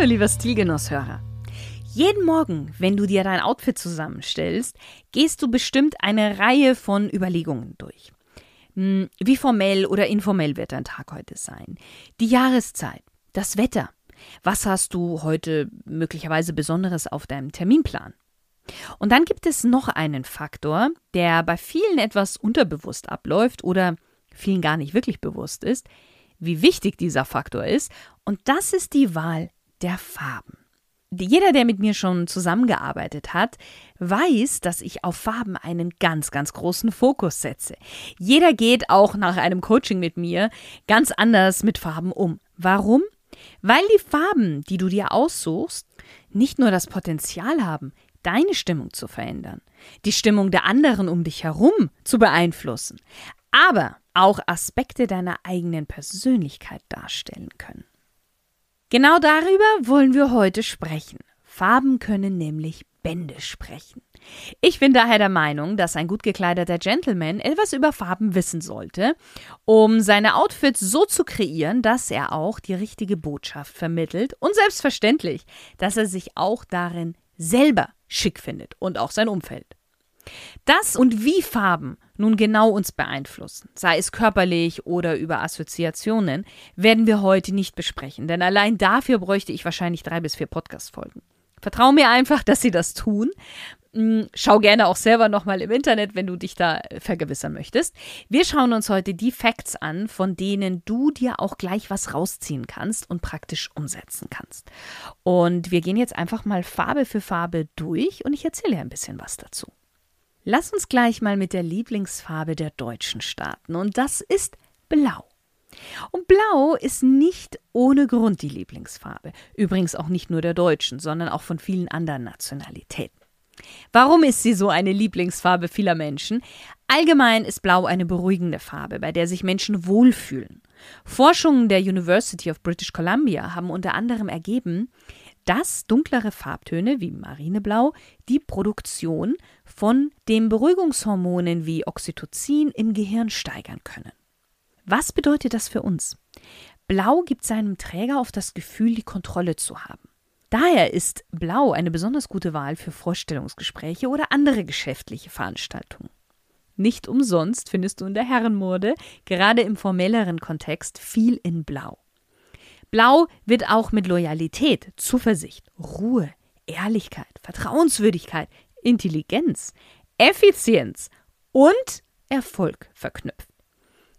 Hallo, lieber Stilgenusshörer. Jeden Morgen, wenn du dir dein Outfit zusammenstellst, gehst du bestimmt eine Reihe von Überlegungen durch. Hm, wie formell oder informell wird dein Tag heute sein? Die Jahreszeit, das Wetter. Was hast du heute möglicherweise Besonderes auf deinem Terminplan? Und dann gibt es noch einen Faktor, der bei vielen etwas unterbewusst abläuft oder vielen gar nicht wirklich bewusst ist, wie wichtig dieser Faktor ist, und das ist die Wahl der Farben. Jeder, der mit mir schon zusammengearbeitet hat, weiß, dass ich auf Farben einen ganz, ganz großen Fokus setze. Jeder geht auch nach einem Coaching mit mir ganz anders mit Farben um. Warum? Weil die Farben, die du dir aussuchst, nicht nur das Potenzial haben, deine Stimmung zu verändern, die Stimmung der anderen um dich herum zu beeinflussen, aber auch Aspekte deiner eigenen Persönlichkeit darstellen können. Genau darüber wollen wir heute sprechen. Farben können nämlich Bände sprechen. Ich bin daher der Meinung, dass ein gut gekleideter Gentleman etwas über Farben wissen sollte, um seine Outfits so zu kreieren, dass er auch die richtige Botschaft vermittelt und selbstverständlich, dass er sich auch darin selber schick findet und auch sein Umfeld. Das und wie Farben nun genau uns beeinflussen, sei es körperlich oder über Assoziationen, werden wir heute nicht besprechen, denn allein dafür bräuchte ich wahrscheinlich drei bis vier Podcast-Folgen. Vertrau mir einfach, dass sie das tun. Hm, schau gerne auch selber nochmal im Internet, wenn du dich da vergewissern möchtest. Wir schauen uns heute die Facts an, von denen du dir auch gleich was rausziehen kannst und praktisch umsetzen kannst. Und wir gehen jetzt einfach mal Farbe für Farbe durch und ich erzähle ein bisschen was dazu. Lass uns gleich mal mit der Lieblingsfarbe der Deutschen starten, und das ist Blau. Und Blau ist nicht ohne Grund die Lieblingsfarbe. Übrigens auch nicht nur der Deutschen, sondern auch von vielen anderen Nationalitäten. Warum ist sie so eine Lieblingsfarbe vieler Menschen? Allgemein ist Blau eine beruhigende Farbe, bei der sich Menschen wohlfühlen. Forschungen der University of British Columbia haben unter anderem ergeben, dass dunklere Farbtöne wie Marineblau die Produktion von den Beruhigungshormonen wie Oxytocin im Gehirn steigern können. Was bedeutet das für uns? Blau gibt seinem Träger oft das Gefühl, die Kontrolle zu haben. Daher ist Blau eine besonders gute Wahl für Vorstellungsgespräche oder andere geschäftliche Veranstaltungen. Nicht umsonst findest du in der Herrenmode, gerade im formelleren Kontext, viel in Blau. Blau wird auch mit Loyalität, Zuversicht, Ruhe, Ehrlichkeit, Vertrauenswürdigkeit, Intelligenz, Effizienz und Erfolg verknüpft.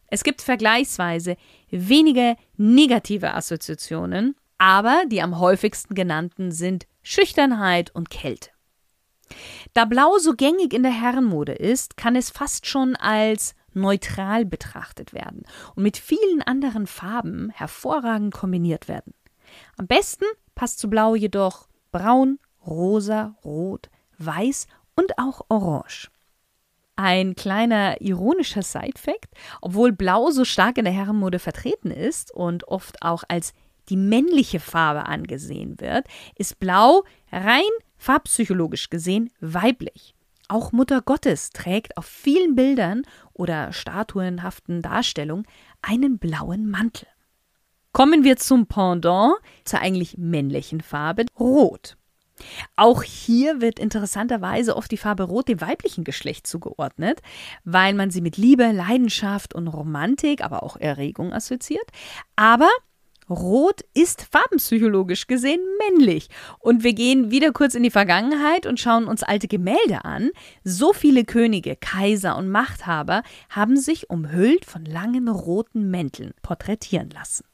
Es gibt vergleichsweise wenige negative Assoziationen, aber die am häufigsten genannten sind Schüchternheit und Kälte. Da Blau so gängig in der Herrenmode ist, kann es fast schon als neutral betrachtet werden und mit vielen anderen Farben hervorragend kombiniert werden. Am besten passt zu Blau jedoch Braun, Rosa, Rot, Weiß und auch Orange. Ein kleiner ironischer Side-Fact: Obwohl Blau so stark in der Herrenmode vertreten ist und oft auch als die männliche Farbe angesehen wird, ist Blau rein farbpsychologisch gesehen weiblich. Auch Mutter Gottes trägt auf vielen Bildern oder statuenhaften Darstellungen einen blauen Mantel. Kommen wir zum Pendant, zur eigentlich männlichen Farbe, Rot. Auch hier wird interessanterweise oft die Farbe Rot dem weiblichen Geschlecht zugeordnet, weil man sie mit Liebe, Leidenschaft und Romantik, aber auch Erregung assoziiert. Aber Rot ist farbenpsychologisch gesehen männlich. Und wir gehen wieder kurz in die Vergangenheit und schauen uns alte Gemälde an. So viele Könige, Kaiser und Machthaber haben sich umhüllt von langen roten Mänteln porträtieren lassen.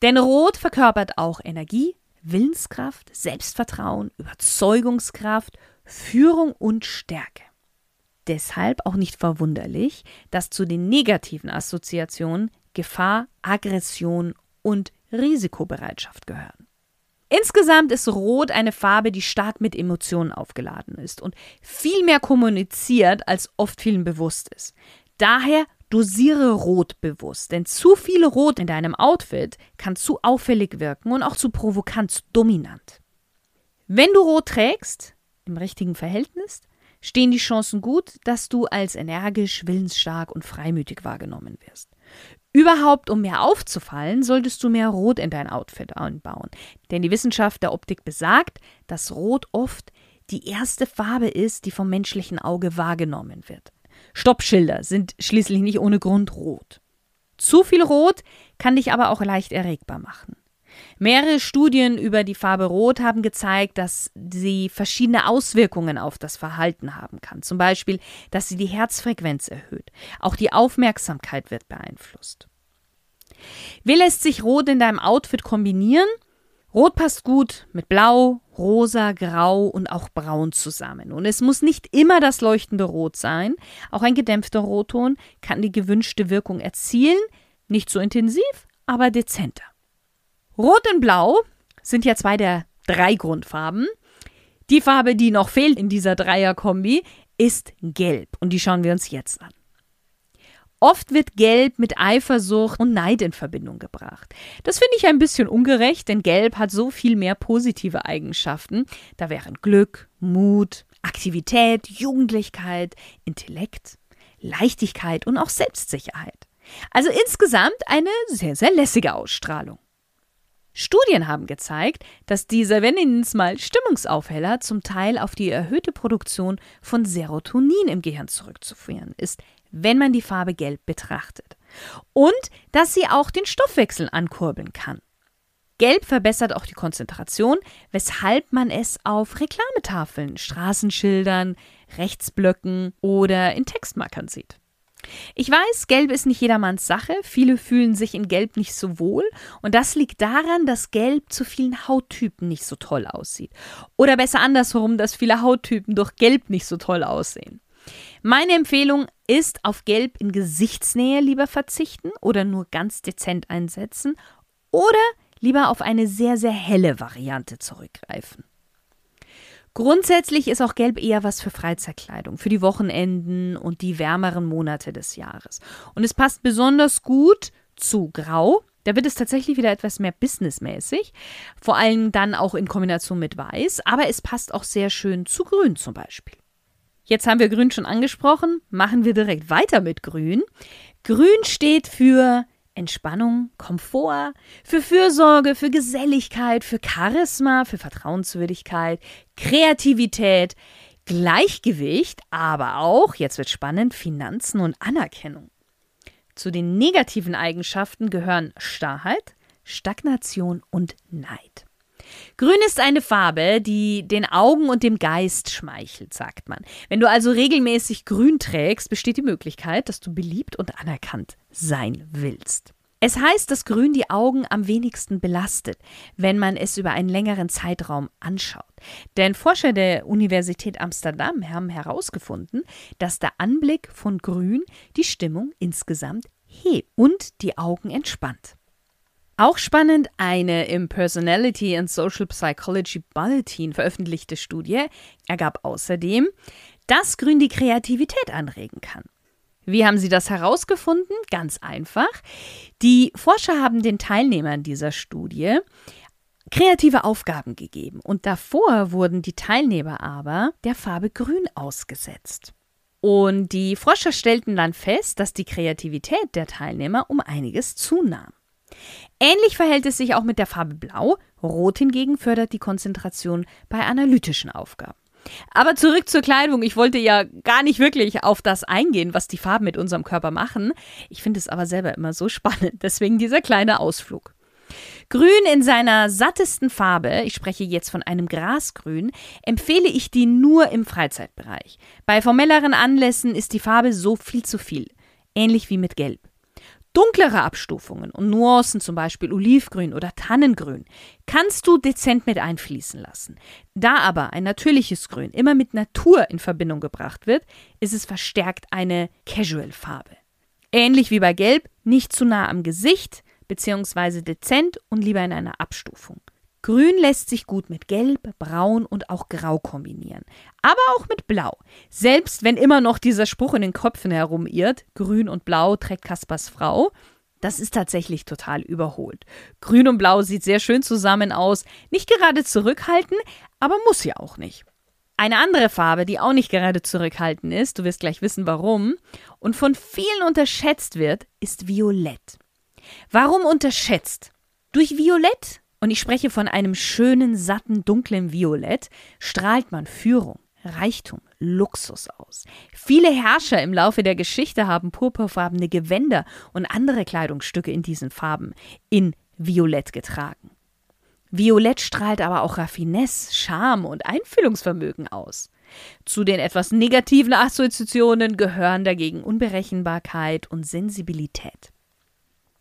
Denn Rot verkörpert auch Energie, Willenskraft, Selbstvertrauen, Überzeugungskraft, Führung und Stärke. Deshalb auch nicht verwunderlich, dass zu den negativen Assoziationen Gefahr, Aggression und Risikobereitschaft gehören. Insgesamt ist Rot eine Farbe, die stark mit Emotionen aufgeladen ist und viel mehr kommuniziert, als oft vielen bewusst ist. Daher dosiere Rot bewusst, denn zu viel Rot in deinem Outfit kann zu auffällig wirken und auch zu provokant, zu dominant. Wenn du Rot trägst, im richtigen Verhältnis, stehen die Chancen gut, dass du als energisch, willensstark und freimütig wahrgenommen wirst. Überhaupt, um mehr aufzufallen, solltest du mehr Rot in dein Outfit einbauen. Denn die Wissenschaft der Optik besagt, dass Rot oft die erste Farbe ist, die vom menschlichen Auge wahrgenommen wird. Stoppschilder sind schließlich nicht ohne Grund rot. Zu viel Rot kann dich aber auch leicht erregbar machen. Mehrere Studien über die Farbe Rot haben gezeigt, dass sie verschiedene Auswirkungen auf das Verhalten haben kann. Zum Beispiel, dass sie die Herzfrequenz erhöht. Auch die Aufmerksamkeit wird beeinflusst. Wie lässt sich Rot in deinem Outfit kombinieren? Rot passt gut mit Blau, Rosa, Grau und auch Braun zusammen. Und es muss nicht immer das leuchtende Rot sein. Auch ein gedämpfter Rotton kann die gewünschte Wirkung erzielen. Nicht so intensiv, aber dezenter. Rot und Blau sind ja zwei der drei Grundfarben. Die Farbe, die noch fehlt in dieser Dreierkombi, ist Gelb und die schauen wir uns jetzt an. Oft wird Gelb mit Eifersucht und Neid in Verbindung gebracht. Das finde ich ein bisschen ungerecht, denn Gelb hat so viel mehr positive Eigenschaften. Da wären Glück, Mut, Aktivität, Jugendlichkeit, Intellekt, Leichtigkeit und auch Selbstsicherheit. Also insgesamt eine sehr, sehr lässige Ausstrahlung. Studien haben gezeigt, dass dieser, wenn es mal Stimmungsaufheller zum Teil auf die erhöhte Produktion von Serotonin im Gehirn zurückzuführen ist, wenn man die Farbe Gelb betrachtet. Und dass sie auch den Stoffwechsel ankurbeln kann. Gelb verbessert auch die Konzentration, weshalb man es auf Reklametafeln, Straßenschildern, Rechtsblöcken oder in Textmarkern sieht. Ich weiß, Gelb ist nicht jedermanns Sache. Viele fühlen sich in Gelb nicht so wohl. Und das liegt daran, dass Gelb zu vielen Hauttypen nicht so toll aussieht. Oder besser andersherum, dass viele Hauttypen durch Gelb nicht so toll aussehen. Meine Empfehlung ist, auf Gelb in Gesichtsnähe lieber verzichten oder nur ganz dezent einsetzen oder lieber auf eine sehr, sehr helle Variante zurückgreifen. Grundsätzlich ist auch Gelb eher was für Freizeitkleidung, für die Wochenenden und die wärmeren Monate des Jahres. Und es passt besonders gut zu Grau. Da wird es tatsächlich wieder etwas mehr businessmäßig, vor allem dann auch in Kombination mit Weiß, aber es passt auch sehr schön zu Grün zum Beispiel. Jetzt haben wir Grün schon angesprochen, machen wir direkt weiter mit Grün. Grün steht für Entspannung, Komfort, für Fürsorge, für Geselligkeit, für Charisma, für Vertrauenswürdigkeit, Kreativität, Gleichgewicht, aber auch, jetzt wird spannend, Finanzen und Anerkennung. Zu den negativen Eigenschaften gehören Starrheit, Stagnation und Neid. Grün ist eine Farbe, die den Augen und dem Geist schmeichelt, sagt man. Wenn du also regelmäßig grün trägst, besteht die Möglichkeit, dass du beliebt und anerkannt sein willst. Es heißt, dass Grün die Augen am wenigsten belastet, wenn man es über einen längeren Zeitraum anschaut. Denn Forscher der Universität Amsterdam haben herausgefunden, dass der Anblick von Grün die Stimmung insgesamt hebt und die Augen entspannt. Auch spannend, eine im Personality and Social Psychology Bulletin veröffentlichte Studie ergab außerdem, dass Grün die Kreativität anregen kann. Wie haben sie das herausgefunden? Ganz einfach. Die Forscher haben den Teilnehmern dieser Studie kreative Aufgaben gegeben und davor wurden die Teilnehmer aber der Farbe Grün ausgesetzt. Und die Forscher stellten dann fest, dass die Kreativität der Teilnehmer um einiges zunahm. Ähnlich verhält es sich auch mit der Farbe Blau. Rot hingegen fördert die Konzentration bei analytischen Aufgaben. Aber zurück zur Kleidung. Ich wollte ja gar nicht wirklich auf das eingehen, was die Farben mit unserem Körper machen. Ich finde es aber selber immer so spannend. Deswegen dieser kleine Ausflug. Grün in seiner sattesten Farbe, ich spreche jetzt von einem Grasgrün, empfehle ich die nur im Freizeitbereich. Bei formelleren Anlässen ist die Farbe so viel zu viel. Ähnlich wie mit Gelb. Dunklere Abstufungen und Nuancen, zum Beispiel Olivgrün oder Tannengrün, kannst du dezent mit einfließen lassen. Da aber ein natürliches Grün immer mit Natur in Verbindung gebracht wird, ist es verstärkt eine Casual-Farbe. Ähnlich wie bei Gelb, nicht zu nah am Gesicht, beziehungsweise dezent und lieber in einer Abstufung. Grün lässt sich gut mit Gelb, Braun und auch Grau kombinieren. Aber auch mit Blau. Selbst wenn immer noch dieser Spruch in den Köpfen herumirrt, Grün und Blau trägt Kaspers Frau, das ist tatsächlich total überholt. Grün und Blau sieht sehr schön zusammen aus, nicht gerade zurückhaltend, aber muss ja auch nicht. Eine andere Farbe, die auch nicht gerade zurückhaltend ist, du wirst gleich wissen warum, und von vielen unterschätzt wird, ist Violett. Warum unterschätzt? Durch Violett, und ich spreche von einem schönen, satten, dunklen Violett, strahlt man Führung, Reichtum, Luxus aus. Viele Herrscher im Laufe der Geschichte haben purpurfarbene Gewänder und andere Kleidungsstücke in diesen Farben in Violett getragen. Violett strahlt aber auch Raffinesse, Charme und Einfühlungsvermögen aus. Zu den etwas negativen Assoziationen gehören dagegen Unberechenbarkeit und Sensibilität.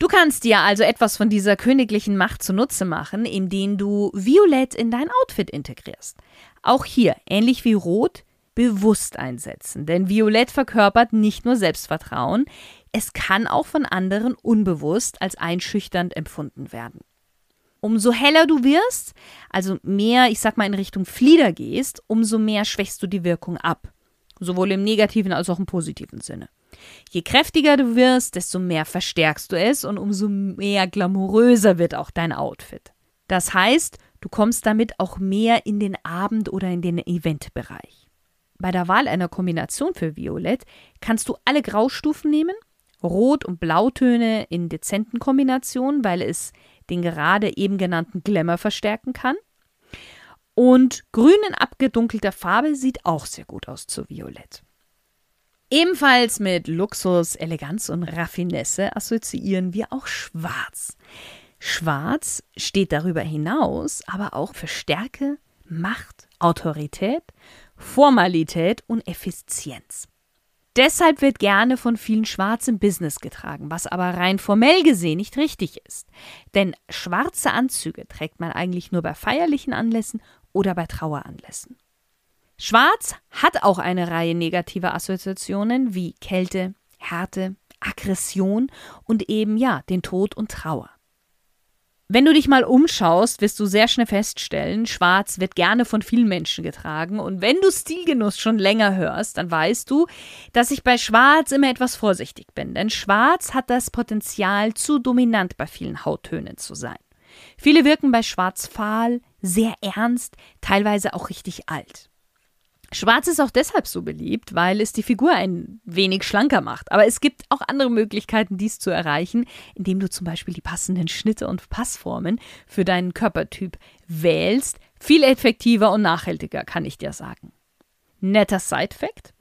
Du kannst dir also etwas von dieser königlichen Macht zunutze machen, indem du Violett in dein Outfit integrierst. Auch hier, ähnlich wie Rot, bewusst einsetzen, denn Violett verkörpert nicht nur Selbstvertrauen, es kann auch von anderen unbewusst als einschüchternd empfunden werden. Umso heller du wirst, also mehr, ich sag mal, in Richtung Flieder gehst, umso mehr schwächst du die Wirkung ab. Sowohl im negativen als auch im positiven Sinne. Je kräftiger du wirst, desto mehr verstärkst du es und umso mehr glamouröser wird auch dein Outfit. Das heißt, du kommst damit auch mehr in den Abend- oder in den Eventbereich. Bei der Wahl einer Kombination für Violett kannst du alle Graustufen nehmen, Rot- und Blautöne in dezenten Kombinationen, weil es den gerade eben genannten Glamour verstärken kann. Und grün in abgedunkelter Farbe sieht auch sehr gut aus zu Violett. Ebenfalls mit Luxus, Eleganz und Raffinesse assoziieren wir auch Schwarz. Schwarz steht darüber hinaus aber auch für Stärke, Macht, Autorität, Formalität und Effizienz. Deshalb wird gerne von vielen Schwarz im Business getragen, was aber rein formell gesehen nicht richtig ist. Denn schwarze Anzüge trägt man eigentlich nur bei feierlichen Anlässen oder bei Traueranlässen. Schwarz hat auch eine Reihe negativer Assoziationen wie Kälte, Härte, Aggression und eben ja den Tod und Trauer. Wenn du dich mal umschaust, wirst du sehr schnell feststellen, Schwarz wird gerne von vielen Menschen getragen. Und wenn du Stilgenuss schon länger hörst, dann weißt du, dass ich bei Schwarz immer etwas vorsichtig bin. Denn Schwarz hat das Potenzial, zu dominant bei vielen Hauttönen zu sein. Viele wirken bei Schwarz fahl, sehr ernst, teilweise auch richtig alt. Schwarz ist auch deshalb so beliebt, weil es die Figur ein wenig schlanker macht. Aber es gibt auch andere Möglichkeiten, dies zu erreichen, indem du zum Beispiel die passenden Schnitte und Passformen für deinen Körpertyp wählst. Viel effektiver und nachhaltiger, kann ich dir sagen. Netter Side-Fact.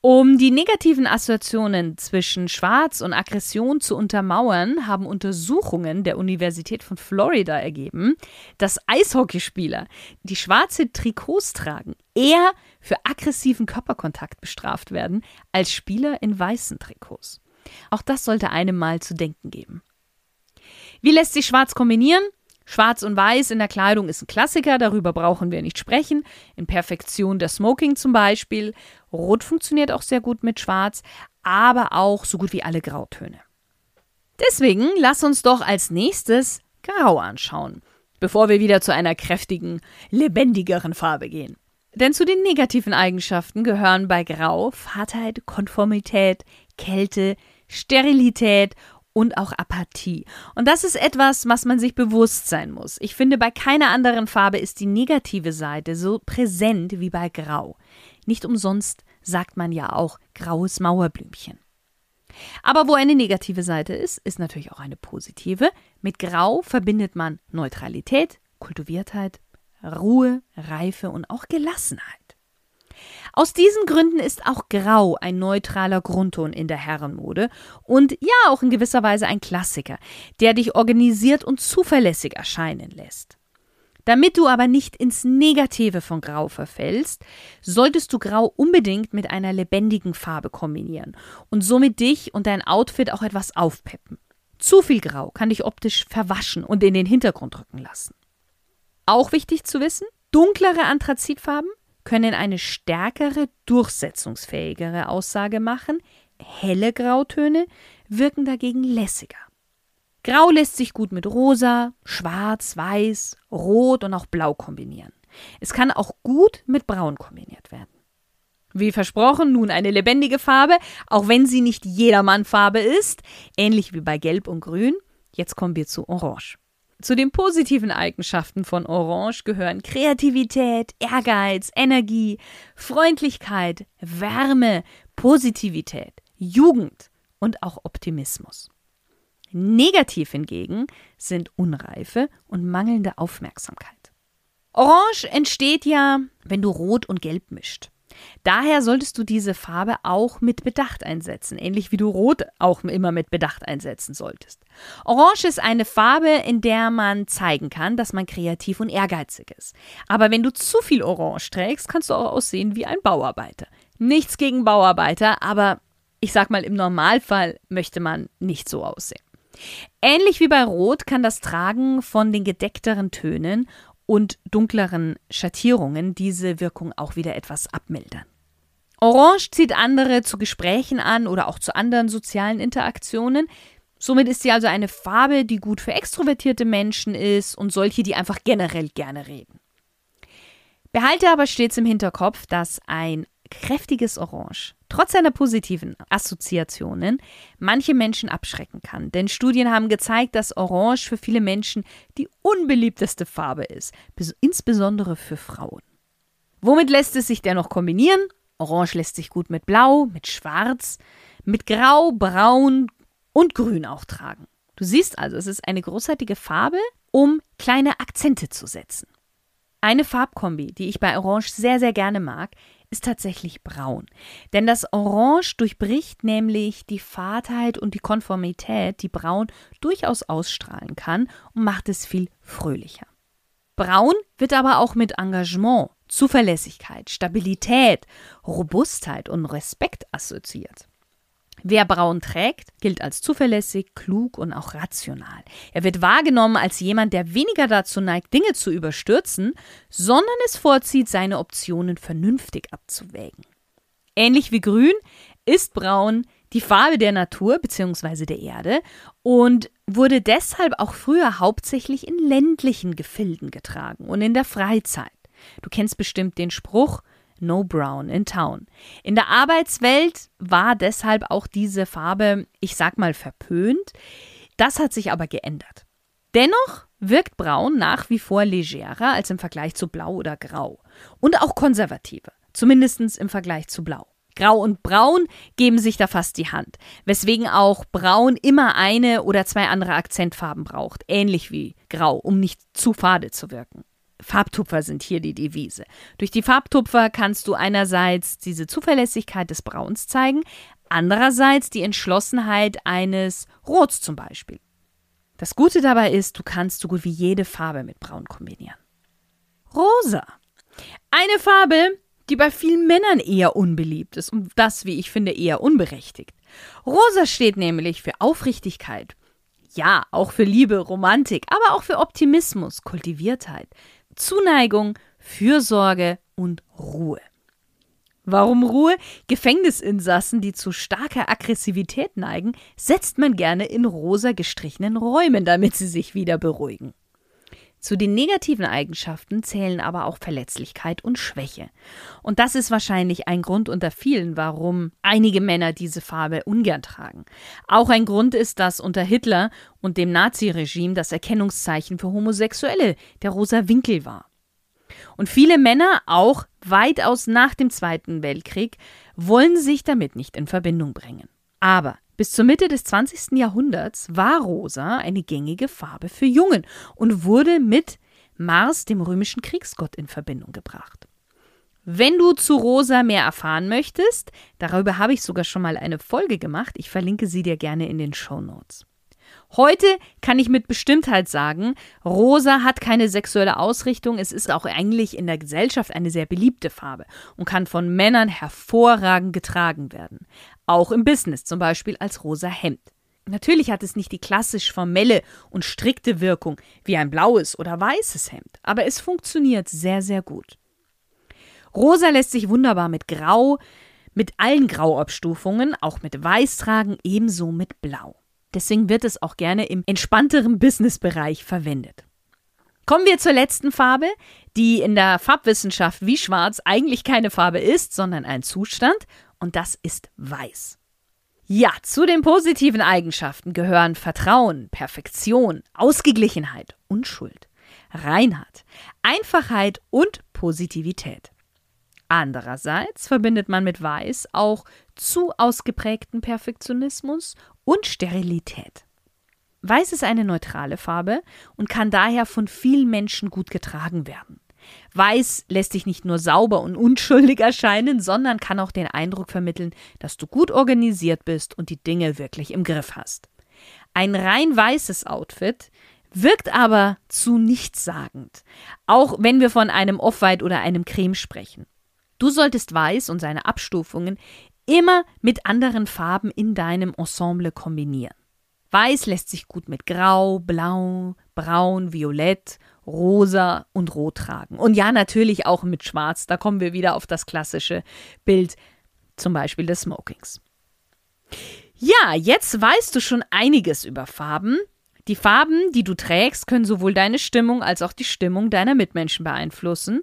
Um die negativen Assoziationen zwischen Schwarz und Aggression zu untermauern, haben Untersuchungen der Universität von Florida ergeben, dass Eishockeyspieler, die schwarze Trikots tragen, eher für aggressiven Körperkontakt bestraft werden als Spieler in weißen Trikots. Auch das sollte einem mal zu denken geben. Wie lässt sich Schwarz kombinieren? Schwarz und Weiß in der Kleidung ist ein Klassiker, darüber brauchen wir nicht sprechen. In Perfektion der Smoking zum Beispiel. Rot funktioniert auch sehr gut mit Schwarz, aber auch so gut wie alle Grautöne. Deswegen lass uns doch als nächstes Grau anschauen, bevor wir wieder zu einer kräftigen, lebendigeren Farbe gehen. Denn zu den negativen Eigenschaften gehören bei Grau Fahrtheit, Konformität, Kälte, Sterilität und auch Apathie. Und das ist etwas, was man sich bewusst sein muss. Ich finde, bei keiner anderen Farbe ist die negative Seite so präsent wie bei Grau. Nicht umsonst sagt man ja auch graues Mauerblümchen. Aber wo eine negative Seite ist, ist natürlich auch eine positive. Mit Grau verbindet man Neutralität, Kultiviertheit, Ruhe, Reife und auch Gelassenheit. Aus diesen Gründen ist auch Grau ein neutraler Grundton in der Herrenmode und ja auch in gewisser Weise ein Klassiker, der dich organisiert und zuverlässig erscheinen lässt. Damit du aber nicht ins Negative von Grau verfällst, solltest du Grau unbedingt mit einer lebendigen Farbe kombinieren und somit dich und dein Outfit auch etwas aufpeppen. Zu viel Grau kann dich optisch verwaschen und in den Hintergrund rücken lassen. Auch wichtig zu wissen, dunklere Anthrazitfarben können eine stärkere, durchsetzungsfähigere Aussage machen, helle Grautöne wirken dagegen lässiger. Grau lässt sich gut mit rosa, schwarz, weiß, rot und auch blau kombinieren. Es kann auch gut mit braun kombiniert werden. Wie versprochen, nun eine lebendige Farbe, auch wenn sie nicht jedermann Farbe ist, ähnlich wie bei Gelb und Grün. Jetzt kommen wir zu Orange. Zu den positiven Eigenschaften von Orange gehören Kreativität, Ehrgeiz, Energie, Freundlichkeit, Wärme, Positivität, Jugend und auch Optimismus. Negativ hingegen sind Unreife und mangelnde Aufmerksamkeit. Orange entsteht ja, wenn du Rot und Gelb mischt. Daher solltest du diese Farbe auch mit Bedacht einsetzen, ähnlich wie du Rot auch immer mit Bedacht einsetzen solltest. Orange ist eine Farbe, in der man zeigen kann, dass man kreativ und ehrgeizig ist. Aber wenn du zu viel Orange trägst, kannst du auch aussehen wie ein Bauarbeiter. Nichts gegen Bauarbeiter, aber ich sag mal, im Normalfall möchte man nicht so aussehen. Ähnlich wie bei Rot kann das Tragen von den gedeckteren Tönen und dunkleren Schattierungen diese Wirkung auch wieder etwas abmildern. Orange zieht andere zu Gesprächen an oder auch zu anderen sozialen Interaktionen. Somit ist sie also eine Farbe, die gut für extrovertierte Menschen ist und solche, die einfach generell gerne reden. Behalte aber stets im Hinterkopf, dass ein kräftiges Orange trotz seiner positiven Assoziationen manche Menschen abschrecken kann. Denn Studien haben gezeigt, dass Orange für viele Menschen die unbeliebteste Farbe ist, insbesondere für Frauen. Womit lässt es sich dennoch kombinieren? Orange lässt sich gut mit Blau, mit Schwarz, mit Grau, Braun und Grün auch tragen. Du siehst also, es ist eine großartige Farbe, um kleine Akzente zu setzen. Eine Farbkombi, die ich bei Orange sehr, sehr gerne mag, ist tatsächlich braun. Denn das Orange durchbricht nämlich die Fadheit und die Konformität, die Braun durchaus ausstrahlen kann und macht es viel fröhlicher. Braun wird aber auch mit Engagement, Zuverlässigkeit, Stabilität, Robustheit und Respekt assoziiert. Wer braun trägt, gilt als zuverlässig, klug und auch rational. Er wird wahrgenommen als jemand, der weniger dazu neigt, Dinge zu überstürzen, sondern es vorzieht, seine Optionen vernünftig abzuwägen. Ähnlich wie grün ist braun die Farbe der Natur bzw. der Erde und wurde deshalb auch früher hauptsächlich in ländlichen Gefilden getragen und in der Freizeit. Du kennst bestimmt den Spruch, No Brown in Town. In der Arbeitswelt war deshalb auch diese Farbe, ich sag mal, verpönt. Das hat sich aber geändert. Dennoch wirkt Braun nach wie vor legerer als im Vergleich zu Blau oder Grau. Und auch konservativer, zumindest im Vergleich zu Blau. Grau und Braun geben sich da fast die Hand, weswegen auch Braun immer eine oder zwei andere Akzentfarben braucht, ähnlich wie Grau, um nicht zu fade zu wirken. Farbtupfer sind hier die Devise. Durch die Farbtupfer kannst du einerseits diese Zuverlässigkeit des Brauns zeigen, andererseits die Entschlossenheit eines Rots zum Beispiel. Das Gute dabei ist, du kannst so gut wie jede Farbe mit Braun kombinieren. Rosa. Eine Farbe, die bei vielen Männern eher unbeliebt ist und das, wie ich finde, eher unberechtigt. Rosa steht nämlich für Aufrichtigkeit. Ja, auch für Liebe, Romantik, aber auch für Optimismus, Kultiviertheit, Zuneigung, Fürsorge und Ruhe. Warum Ruhe? Gefängnisinsassen, die zu starker Aggressivität neigen, setzt man gerne in rosa gestrichenen Räumen, damit sie sich wieder beruhigen. Zu den negativen Eigenschaften zählen aber auch Verletzlichkeit und Schwäche. Und das ist wahrscheinlich ein Grund unter vielen, warum einige Männer diese Farbe ungern tragen. Auch ein Grund ist, dass unter Hitler und dem Naziregime das Erkennungszeichen für Homosexuelle der rosa Winkel war. Und viele Männer, auch weitaus nach dem Zweiten Weltkrieg, wollen sich damit nicht in Verbindung bringen. Aber bis zur Mitte des 20. Jahrhunderts war rosa eine gängige Farbe für Jungen und wurde mit Mars, dem römischen Kriegsgott, in Verbindung gebracht. Wenn du zu Rosa mehr erfahren möchtest, darüber habe ich sogar schon mal eine Folge gemacht, ich verlinke sie dir gerne in den Show Notes. Heute kann ich mit Bestimmtheit sagen, Rosa hat keine sexuelle Ausrichtung, es ist auch eigentlich in der Gesellschaft eine sehr beliebte Farbe und kann von Männern hervorragend getragen werden. Auch im Business, zum Beispiel als rosa Hemd. Natürlich hat es nicht die klassisch formelle und strikte Wirkung wie ein blaues oder weißes Hemd, aber es funktioniert sehr, sehr gut. Rosa lässt sich wunderbar mit Grau, mit allen Grauabstufungen, auch mit Weiß tragen, ebenso mit Blau. Deswegen wird es auch gerne im entspannteren Businessbereich verwendet. Kommen wir zur letzten Farbe, die in der Farbwissenschaft wie Schwarz eigentlich keine Farbe ist, sondern ein Zustand, und das ist Weiß. Ja, zu den positiven Eigenschaften gehören Vertrauen, Perfektion, Ausgeglichenheit, Unschuld, Reinheit, Einfachheit und Positivität. Andererseits verbindet man mit Weiß auch zu ausgeprägten Perfektionismus und Sterilität. Weiß ist eine neutrale Farbe und kann daher von vielen Menschen gut getragen werden. Weiß lässt dich nicht nur sauber und unschuldig erscheinen, sondern kann auch den Eindruck vermitteln, dass du gut organisiert bist und die Dinge wirklich im Griff hast. Ein rein weißes Outfit wirkt aber zu nichtssagend, auch wenn wir von einem Off-White oder einem Creme sprechen. Du solltest Weiß und seine Abstufungen immer mit anderen Farben in deinem Ensemble kombinieren. Weiß lässt sich gut mit Grau, Blau, Braun, Violett, Rosa und Rot tragen. Und ja, natürlich auch mit Schwarz. Da kommen wir wieder auf das klassische Bild, zum Beispiel des Smokings. Ja, jetzt weißt du schon einiges über Farben. Die Farben, die du trägst, können sowohl deine Stimmung als auch die Stimmung deiner Mitmenschen beeinflussen.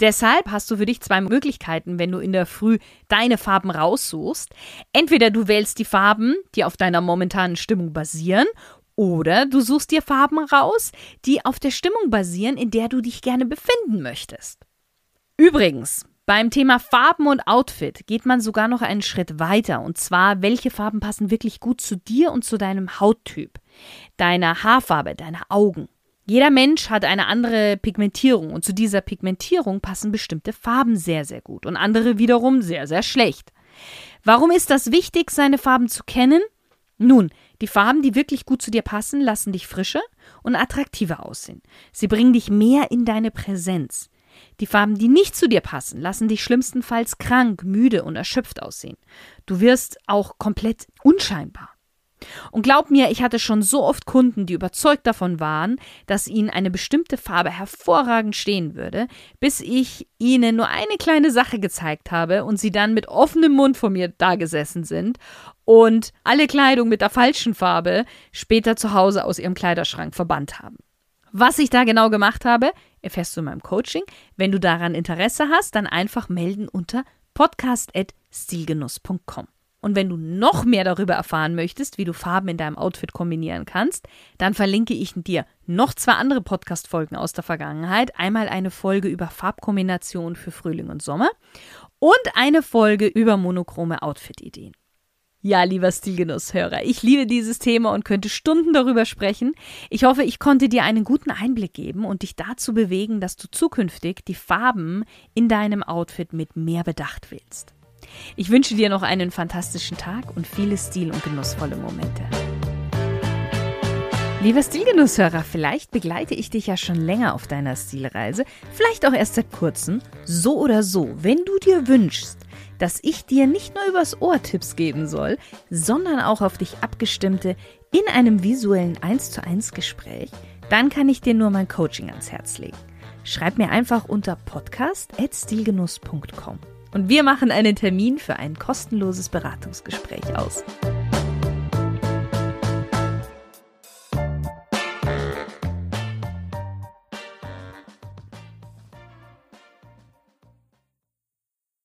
Deshalb hast du für dich zwei Möglichkeiten, wenn du in der Früh deine Farben raussuchst. Entweder du wählst die Farben, die auf deiner momentanen Stimmung basieren, oder du suchst dir Farben raus, die auf der Stimmung basieren, in der du dich gerne befinden möchtest. Übrigens, beim Thema Farben und Outfit geht man sogar noch einen Schritt weiter, und zwar, welche Farben passen wirklich gut zu dir und zu deinem Hauttyp, deiner Haarfarbe, deiner Augen. Jeder Mensch hat eine andere Pigmentierung und zu dieser Pigmentierung passen bestimmte Farben sehr, sehr gut und andere wiederum sehr, sehr schlecht. Warum ist das wichtig, seine Farben zu kennen? Nun, die Farben, die wirklich gut zu dir passen, lassen dich frischer und attraktiver aussehen. Sie bringen dich mehr in deine Präsenz. Die Farben, die nicht zu dir passen, lassen dich schlimmstenfalls krank, müde und erschöpft aussehen. Du wirst auch komplett unscheinbar. Und glaub mir, ich hatte schon so oft Kunden, die überzeugt davon waren, dass ihnen eine bestimmte Farbe hervorragend stehen würde, bis ich ihnen nur eine kleine Sache gezeigt habe und sie dann mit offenem Mund vor mir dagesessen sind und alle Kleidung mit der falschen Farbe später zu Hause aus ihrem Kleiderschrank verbannt haben. Was ich da genau gemacht habe, erfährst du in meinem Coaching. Wenn du daran Interesse hast, dann einfach melden unter podcast.stilgenuss.com. Und wenn du noch mehr darüber erfahren möchtest, wie du Farben in deinem Outfit kombinieren kannst, dann verlinke ich dir noch zwei andere Podcast-Folgen aus der Vergangenheit. Einmal eine Folge über Farbkombinationen für Frühling und Sommer und eine Folge über monochrome Outfit-Ideen. Ja, lieber Stilgenusshörer, ich liebe dieses Thema und könnte Stunden darüber sprechen. Ich hoffe, ich konnte dir einen guten Einblick geben und dich dazu bewegen, dass du zukünftig die Farben in deinem Outfit mit mehr Bedacht wählst. Ich wünsche dir noch einen fantastischen Tag und viele stil- und genussvolle Momente. Lieber Stilgenusshörer, vielleicht begleite ich dich ja schon länger auf deiner Stilreise, vielleicht auch erst seit kurzem. So oder so, wenn du dir wünschst, dass ich dir nicht nur übers Ohr Tipps geben soll, sondern auch auf dich abgestimmte in einem visuellen 1 zu 1 Gespräch, dann kann ich dir nur mein Coaching ans Herz legen. Schreib mir einfach unter podcast.stilgenuss.com und wir machen einen Termin für ein kostenloses Beratungsgespräch aus.